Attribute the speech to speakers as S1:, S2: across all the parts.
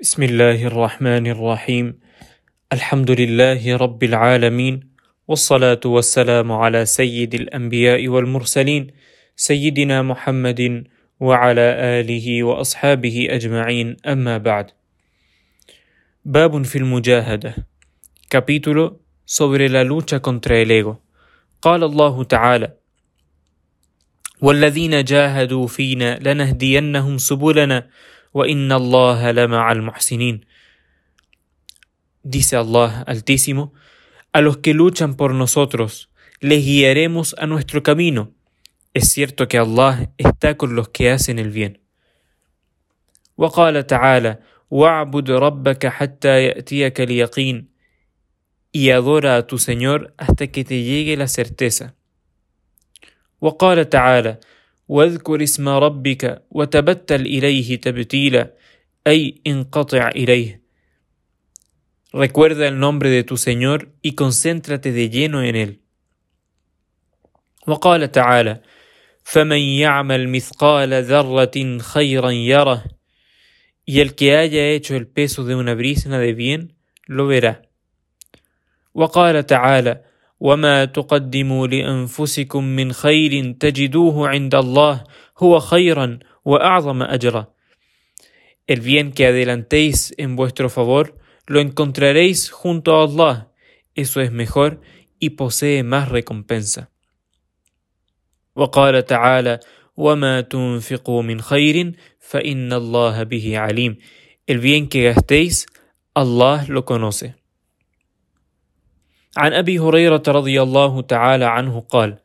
S1: بسم الله الرحمن الرحيم الحمد لله رب العالمين والصلاة والسلام على سيد الأنبياء والمرسلين سيدنا محمد وعلى آله وأصحابه أجمعين أما بعد باب في المجاهدة capítulo sobre la lucha contra el ego. قال الله تعالى والذين جاهدوا فينا لنهدينهم سبلنا وإن الله لمع المحسنين Dice Allah Altísimo, a los que luchan por nosotros, les guiaremos a nuestro camino. Es cierto que Allah está con los que hacen el bien. وقال تعالى: واعبد ربك حتى يأتيك اليقين y adora a tu Señor hasta que te llegue la certeza. وقال تعالى: واذكر اسم ربك وتبتل إليه تبتيلا أي انقطع إليه. Recuerda el nombre de tu Señor y concéntrate de lleno en él. وقال تعالى: فمن يعمل مثقال ذرة خيرا يره y el que haya hecho el peso de una brisna de bien lo verá. وقال تعالى: وما تقدموا لانفسكم من خير تجدوه عند الله هو خيرا واعظم اجرا El bien que adelantéis en vuestro favor lo encontraréis junto a Allah, eso es mejor y posee más recompensa. وقال تعالى: وما تنفقوا من خير فإن الله به عليم. El bien que gastéis, Allah lo conoce. عن أبي هريرة رضي الله تعالى عنه قال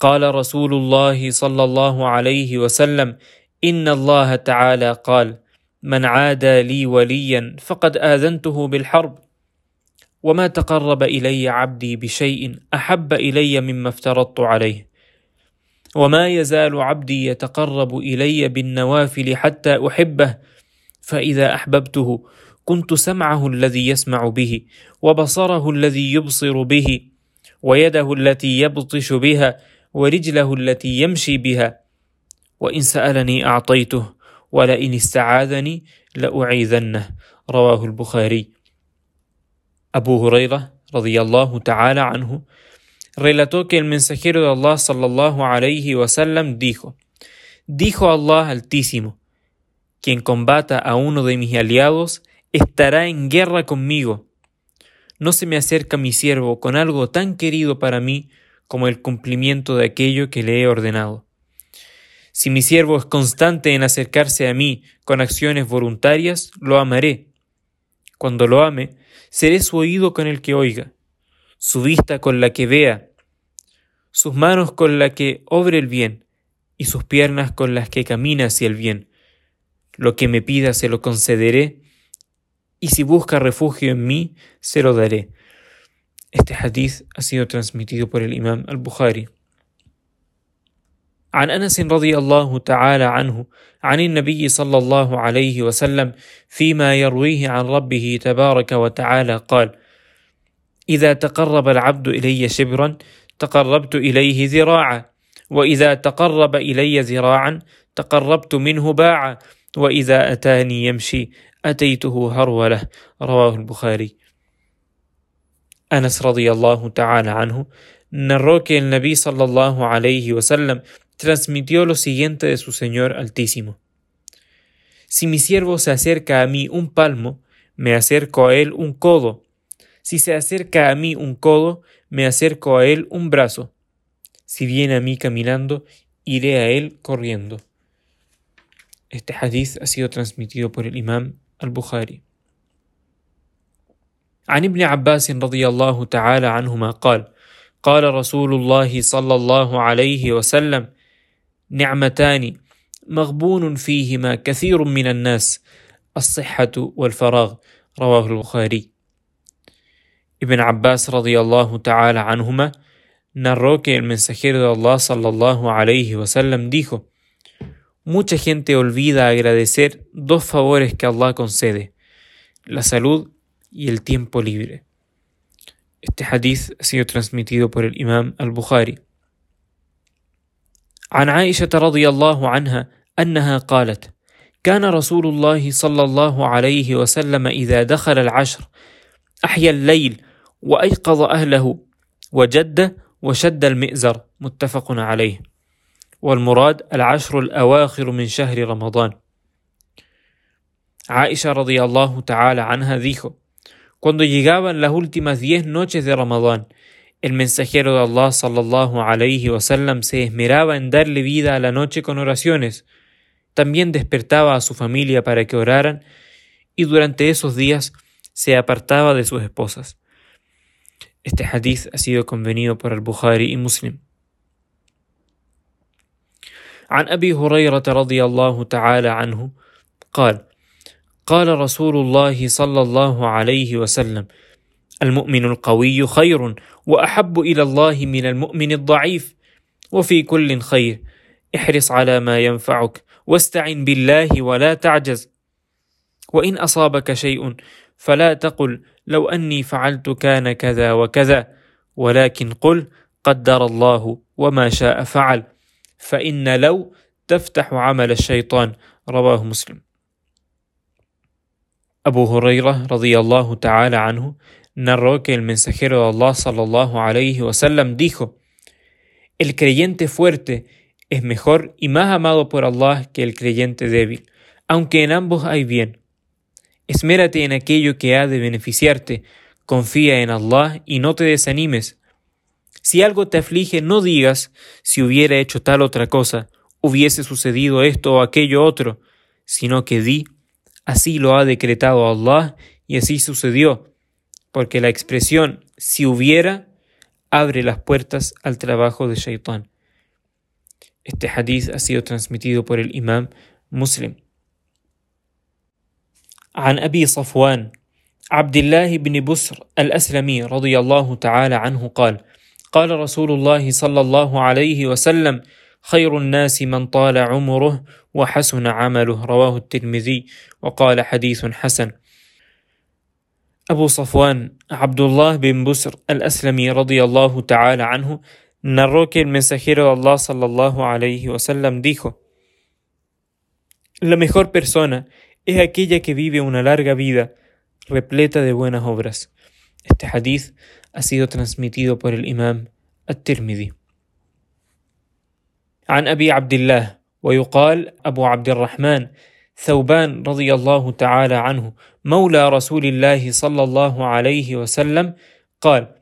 S1: قال رسول الله صلى الله عليه وسلم إن الله تعالى قال من عادى لي وليا فقد آذنته بالحرب وما تقرب إلي عبدي بشيء أحب إلي مما افترضت عليه وما يزال عبدي يتقرب إلي بالنوافل حتى أحبه فإذا أحببته كنت سمعه الذي يسمع به وبصره الذي يبصر به ويده التي يبطش بها ورجله التي يمشي بها. وإن سألني أعطيته ولئن استعاذني لأعيذنه. رواه البخاري. أبو هريرة رضي الله تعالى عنه relató que el mensajero de Allah sallallahu alayhi wasallam dijo dijo Allah altísimo quien combata a uno de mis aliados estará en guerra conmigo. No se me acerca mi siervo con algo tan querido para mí como el cumplimiento de aquello que le he ordenado. Si mi siervo es constante en acercarse a mí con acciones voluntarias, lo amaré. Cuando lo ame, seré su oído con el que oiga, su vista con la que vea, sus manos con la que obre el bien, y sus piernas con las que camina hacia el bien. Lo que me pida se lo concederé, y si busca refugio en mí, se lo daré. Este hadith ha sido transmitido por el imam al-Bukhari. عن أنس رضي الله تعالى عنه عن النبي صلى الله عليه وسلم فيما يرويه عن ربه تبارك وتعالى قال إذا تقرب العبد إلي شبرا تقربت إليه ذراعا وإذا تقرب إلي ذراعا تقربت منه باعا وإذا أتاني يمشي أتيته هرولة رواه البخاري Anas radiallahu ta'ala anhu narró que el Nabi sallallahu alayhi wasallam transmitió lo siguiente de su Señor Altísimo. Si mi siervo se acerca a mí un palmo, me acerco a él un codo. Si se acerca a mí un codo, me acerco a él un brazo. Si viene a mí caminando, iré a él corriendo. Este hadith ha sido transmitido por el imam البخاري. عن ابن عباس رضي الله تعالى عنهما قال قال رسول الله صلى الله عليه وسلم نعمتان مغبون فيهما كثير من الناس الصحة والفراغ. رواه البخاري. ابن عباس رضي الله تعالى عنهما narró que el mensajero de Allah sallallahu alayhi wasallam dijo Mucha gente olvida agradecer dos favores que Allah concede, la salud y el tiempo libre. Este hadith ha sido transmitido por el imam al-Bukhari. عن عائشة رضي الله عنها أنها قالت: كان رسول الله صلى الله عليه وسلم إذا دخل العشر أحيا الليل وأيقظ أهله وجد وشد المئزر متفق عليه والمراد العشر الأواخر من شهر رمضان Aisha radiallahu ta'ala anha dijo, Cuando llegaban las últimas diez noches de Ramadán, el mensajero de Allah sallallahu alayhi wasallam se esmeraba en darle vida a la noche con oraciones. También despertaba a su familia para que oraran y durante esos días se apartaba de sus esposas. Este hadith ha sido convenido por el Bukhari y Muslim. عن أبي هريرة رضي الله تعالى عنه قال قال رسول الله صلى الله عليه وسلم المؤمن القوي خير وأحب إلى الله من المؤمن الضعيف وفي كل خير احرص على ما ينفعك واستعن بالله ولا تعجز. وإن أصابك شيء فلا تقل لو أني فعلت كان كذا وكذا ولكن قل قدر الله وما شاء فعل. فان لو تفتح عمل الشيطان رواه مسلم Abu Huraira radiyallahu ta'ala anhu narró que el mensajero de Allah sallallahu alayhi wasallam dijo: El creyente fuerte es mejor y más amado por Allah que el creyente débil, aunque en ambos hay bien. Esmérate en aquello que ha de beneficiarte, confía en Allah y no te desanimes. Si algo te aflige, no digas si hubiera hecho tal otra cosa, hubiese sucedido esto o aquello otro, sino que di Así lo ha decretado Allah y así sucedió, porque la expresión si hubiera abre las puertas al trabajo de Shaitán. Este hadith ha sido transmitido por el imam Muslim. عن أبي صفوان عبد الله بن بسر الأسلمي رضي الله تعالى عنه قال قال رسول الله صلى الله عليه وسلم خير الناس من طال عمره وحسن عمله رواه الترمذي وقال حديث حسن أبو صفوان عبد الله بن بسر الأسلمي رضي الله تعالى عنه narró que el mensajero de Allah sallallahu alayhi wasallam dijo La mejor persona es aquella que vive una larga vida repleta de buenas obras. Este hadith ha sido transmitido por el imam At-Tirmidhi. عن أبي عبد الله ويقال أبو عبد الرحمن ثوبان رضي الله تعالى عنه مولى رسول الله صلى الله عليه وسلم قال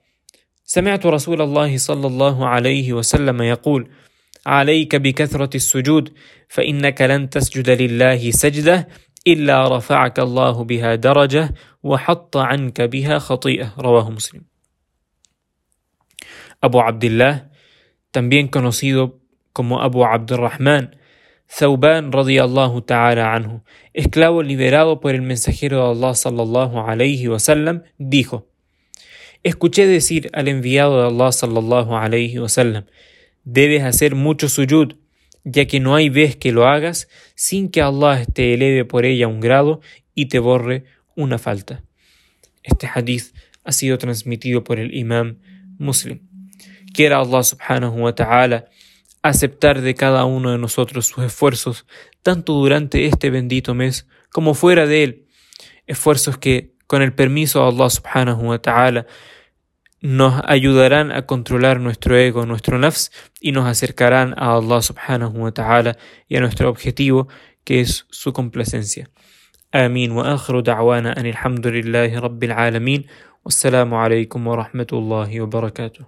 S1: سمعت رسول الله صلى الله عليه وسلم يقول عليك بكثرة السجود فإنك لن تسجد لله سجدة إلا رفعك الله بها درجة وحط عنك بها خطيئة رواه مسلم أبو عبد الله también conocido como Abu Abdurrahman, Thauban radiyallahu ta'ala anhu, esclavo liberado por el mensajero de Allah sallallahu alayhi wasallam, dijo: Escuché decir al enviado de Allah sallallahu alayhi wasallam: Debes hacer mucho suyud, ya que no hay vez que lo hagas sin que Allah te eleve por ella un grado y te borre una falta. Este hadith ha sido transmitido por el imam Muslim. Quiera Allah subhanahu wa ta'ala aceptar de cada uno de nosotros sus esfuerzos, tanto durante este bendito mes como fuera de él, esfuerzos que, con el permiso de Allah subhanahu wa ta'ala, nos ayudarán a controlar nuestro ego, nuestro nafs, y nos acercarán a Allah subhanahu wa ta'ala y a nuestro objetivo, que es su complacencia. آمين وآخر دعوانا أن الحمد لله رب العالمين والسلام عليكم ورحمة الله وبركاته